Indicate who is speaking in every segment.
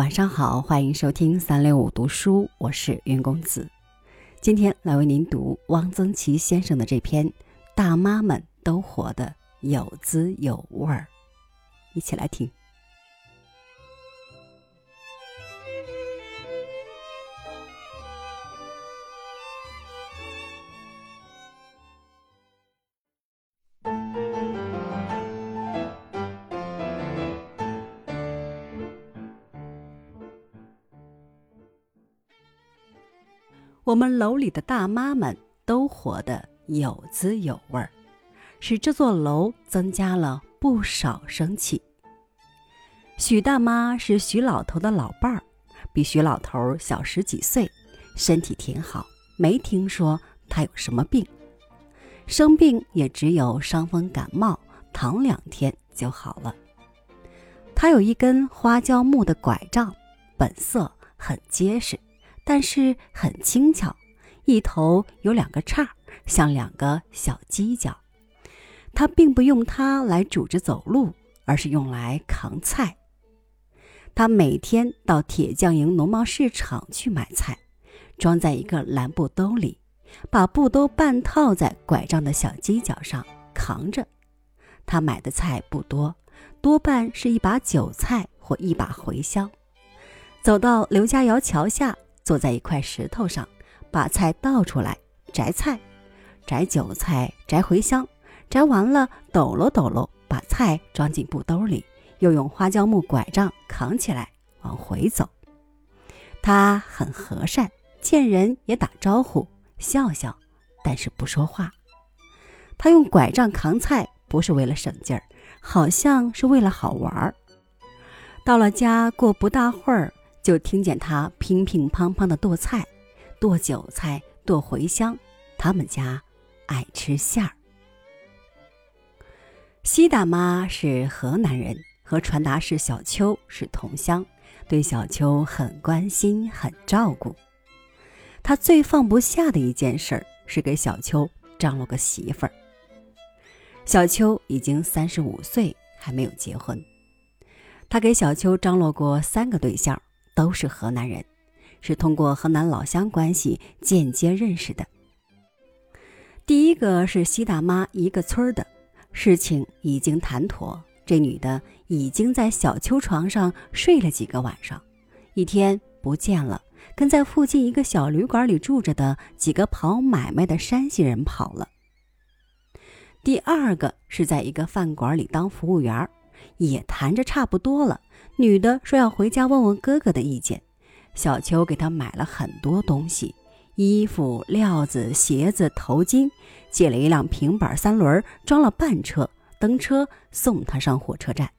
Speaker 1: 晚上好，欢迎收听三六五读书，我是云公子。今天来为您读汪曾祺先生的这篇《大妈们都活得有滋有味儿》，一起来听。我们楼里的大妈们都活得有滋有味儿，使这座楼增加了不少生气。许大妈是许老头的老伴儿，比许老头小十几岁，身体挺好，没听说他有什么病，生病也只有伤风感冒，躺两天就好了。他有一根花椒木的拐杖，本色很结实。但是很轻巧，一头有两个叉，像两个小犄角。他并不用它来拄着走路，而是用来扛菜。他每天到铁匠营农贸市场去买菜，装在一个蓝布兜里，把布兜半套在拐杖的小犄角上扛着。他买的菜不多，多半是一把韭菜或一把茴香。走到刘家窑桥下。坐在一块石头上，把菜倒出来摘菜，摘韭菜，摘茴香，摘完了抖搂抖搂，把菜装进布兜里，又用花椒木拐杖扛起来往回走。他很和善，见人也打招呼，笑笑，但是不说话。他用拐杖扛菜不是为了省劲儿，好像是为了好玩儿。到了家，过不大会儿。就听见他乒乒乓乓的剁菜，剁韭菜，剁茴香。他们家爱吃馅儿。西大妈是河南人，和传达室小秋是同乡，对小秋很关心，很照顾。他最放不下的一件事儿是给小秋张罗个媳妇儿。小秋已经三十五岁，还没有结婚。他给小秋张罗过三个对象。都是河南人，是通过河南老乡关系间接认识的。第一个是西大妈一个村儿的，事情已经谈妥，这女的已经在小秋床上睡了几个晚上，一天不见了，跟在附近一个小旅馆里住着的几个跑买卖的山西人跑了。第二个是在一个饭馆里当服务员，也谈着差不多了。女的说要回家问问哥哥的意见，小秋给她买了很多东西，衣服、料子、鞋子、头巾，借了一辆平板三轮，装了半车，登车送她上火车站。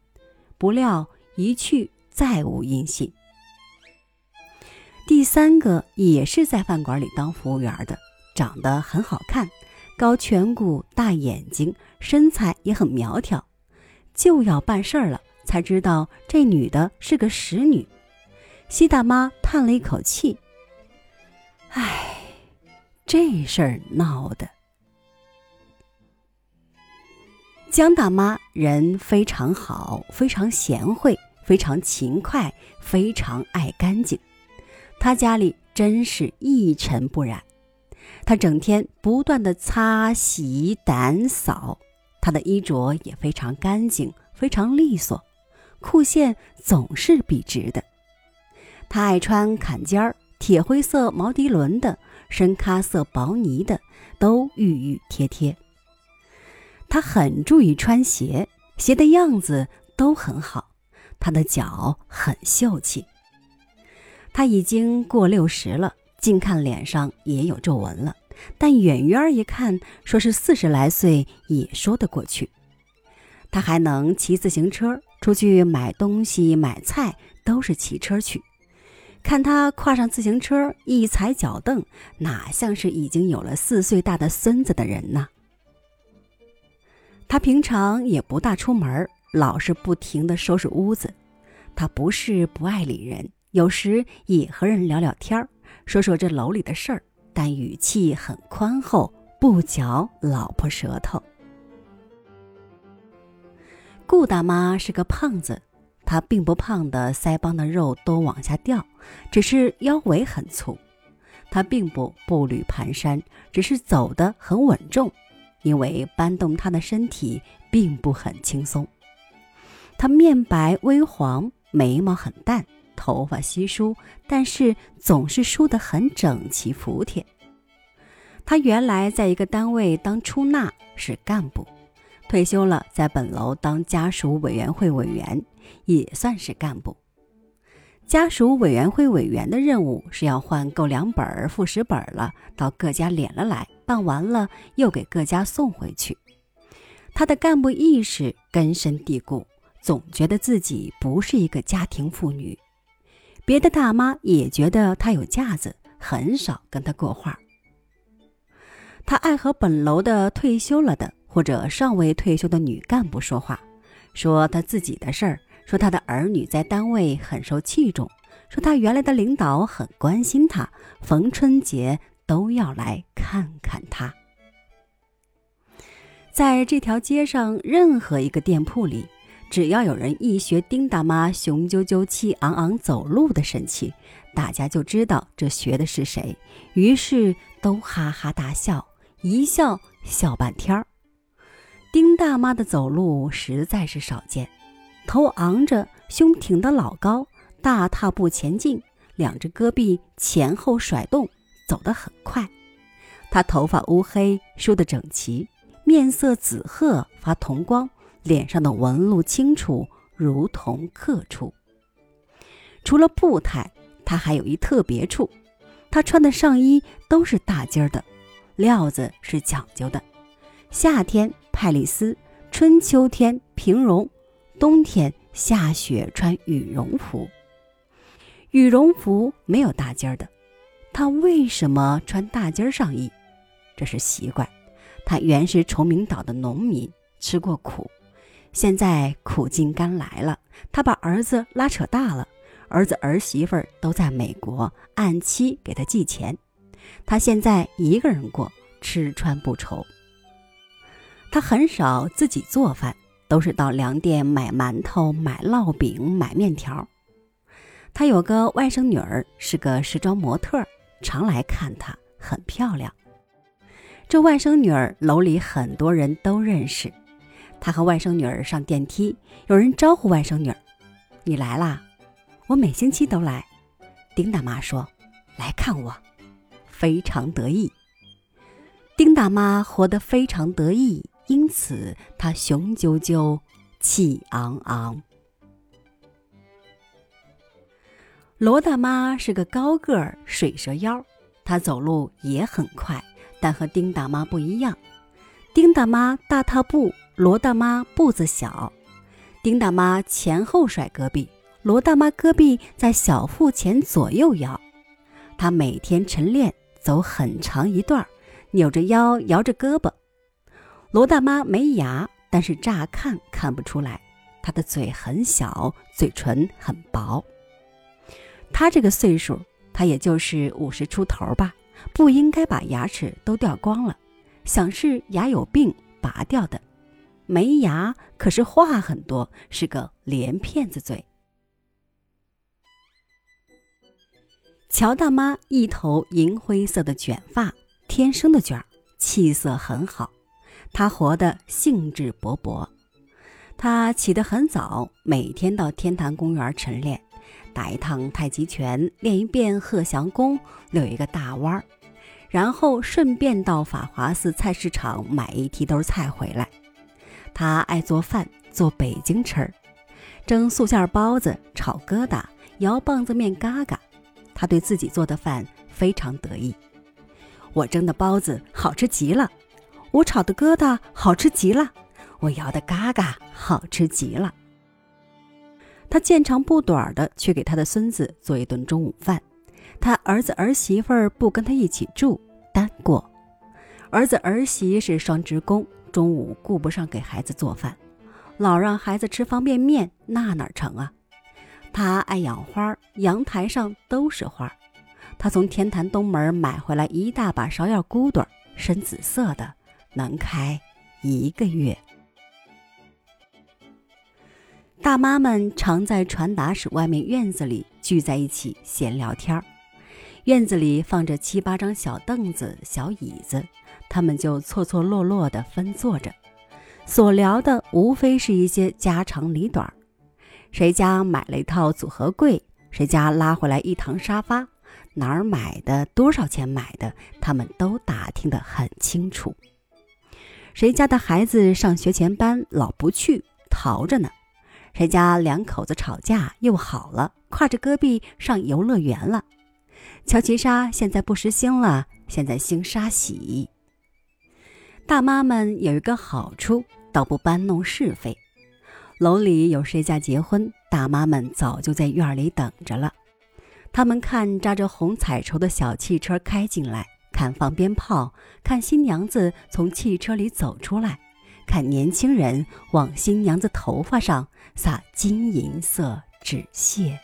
Speaker 1: 不料一去再无音信。第三个也是在饭馆里当服务员的，长得很好看，高颧骨、大眼睛，身材也很苗条，就要办事儿了。才知道这女的是个使女，西大妈叹了一口气：“唉，这事儿闹的。”江大妈人非常好，非常贤惠，非常勤快，非常爱干净。她家里真是一尘不染，她整天不断的擦洗掸扫，她的衣着也非常干净，非常利索。裤线总是笔直的，他爱穿坎肩儿、铁灰色毛涤纶的、深咖色薄呢的，都熠熠贴贴。他很注意穿鞋，鞋的样子都很好。他的脚很秀气。他已经过六十了，近看脸上也有皱纹了，但远远一看，说是四十来岁也说得过去。他还能骑自行车。出去买东西、买菜都是骑车去。看他跨上自行车，一踩脚蹬，哪像是已经有了四岁大的孙子的人呢？他平常也不大出门，老是不停地收拾屋子。他不是不爱理人，有时也和人聊聊天说说这楼里的事儿，但语气很宽厚，不嚼老婆舌头。顾大妈是个胖子，她并不胖的腮帮的肉都往下掉，只是腰围很粗。他并不步履蹒跚，只是走得很稳重，因为搬动他的身体并不很轻松。他面白微黄，眉毛很淡，头发稀疏，但是总是梳得很整齐服帖。他原来在一个单位当出纳，是干部，退休了，在本楼当家属委员会委员，也算是干部。家属委员会委员的任务是要换购粮本儿、副食本儿了，到各家敛了来，办完了又给各家送回去。他的干部意识根深蒂固，总觉得自己不是一个家庭妇女。别的大妈也觉得他有架子，很少跟他过话。他爱和本楼的退休了的或者尚未退休的女干部说话，说她自己的事儿。说她的儿女在单位很受器重，说她原来的领导很关心她，逢春节都要来看看她。在这条街上任何一个店铺里，只要有人一学丁大妈雄赳赳、气昂昂走路的神气，大家就知道这学的是谁，于是都哈哈大笑，一笑笑半天儿。丁大妈的走路实在是少见。头昂着，胸挺得老高，大踏步前进，两只胳臂前后甩动，走得很快。他头发乌黑，梳得整齐，面色紫褐，发铜光，脸上的纹路清楚，如同刻出。除了步态，他还有一特别处，他穿的上衣都是大襟儿的，料子是讲究的，夏天派丽丝，春秋天平绒。冬天下雪穿羽绒服，羽绒服没有大襟儿的，他为什么穿大襟上衣？这是习惯。他原是崇明岛的农民，吃过苦，现在苦尽甘来了。他把儿子拉扯大了，儿子儿媳妇都在美国，按期给他寄钱。他现在一个人过，吃穿不愁。他很少自己做饭。都是到粮店买馒头、买烙饼、买面条。他有个外甥女儿，是个时装模特，常来看他，很漂亮。这外甥女儿楼里很多人都认识。他和外甥女儿上电梯，有人招呼外甥女儿：“你来啦？我每星期都来。”丁大妈说：“来看我，非常得意。”丁大妈活得非常得意。因此，他雄赳赳，气昂昂。罗大妈是个高个儿，水蛇腰，她走路也很快，但和丁大妈不一样。丁大妈大踏步，罗大妈步子小。丁大妈前后甩胳膊，罗大妈胳膊在小腹前左右摇。她每天晨练，走很长一段，扭着腰，摇着胳膊。罗大妈没牙，但是乍看看不出来。她的嘴很小，嘴唇很薄。她这个岁数，她也就是五十出头吧，不应该把牙齿都掉光了，想是牙有病拔掉的。没牙，可是话很多，是个连骗子嘴。乔大妈一头银灰色的卷发，天生的卷儿，气色很好。他活得兴致勃勃，他起得很早，每天到天坛公园晨练，打一趟太极拳，练一遍鹤翔功，溜一个大弯儿，然后顺便到法华寺菜市场买一提兜菜回来。他爱做饭，做北京吃儿，蒸素馅包子，炒疙瘩，摇棒子面嘎嘎。他对自己做的饭非常得意，我蒸的包子好吃极了。我炒的疙瘩好吃极了，我摇的嘎嘎好吃极了。他见长不短的去给他的孙子做一顿中午饭，他儿子儿媳妇儿不跟他一起住，单过。儿子儿媳是双职工，中午顾不上给孩子做饭，老让孩子吃方便面，那哪成啊？他爱养花，阳台上都是花。他从天坛东门买回来一大把芍药骨朵，深紫色的。能开一个月。大妈们常在传达室外面院子里聚在一起闲聊天儿。院子里放着七八张小凳子、小椅子，他们就错错落落地分坐着，所聊的无非是一些家长里短儿。谁家买了一套组合柜？谁家拉回来一堂沙发？哪儿买的？多少钱买的？他们都打听得很清楚。谁家的孩子上学前班老不去，逃着呢？谁家两口子吵架又好了，挎着戈壁上游乐园了？乔其纱现在不时兴了，现在兴沙喜。大妈们有一个好处，倒不搬弄是非。楼里有谁家结婚，大妈们早就在院里等着了。他们看扎着红彩绸的小汽车开进来，看放鞭炮，看新娘子从汽车里走出来，看年轻人往新娘子头发上撒金银色纸屑。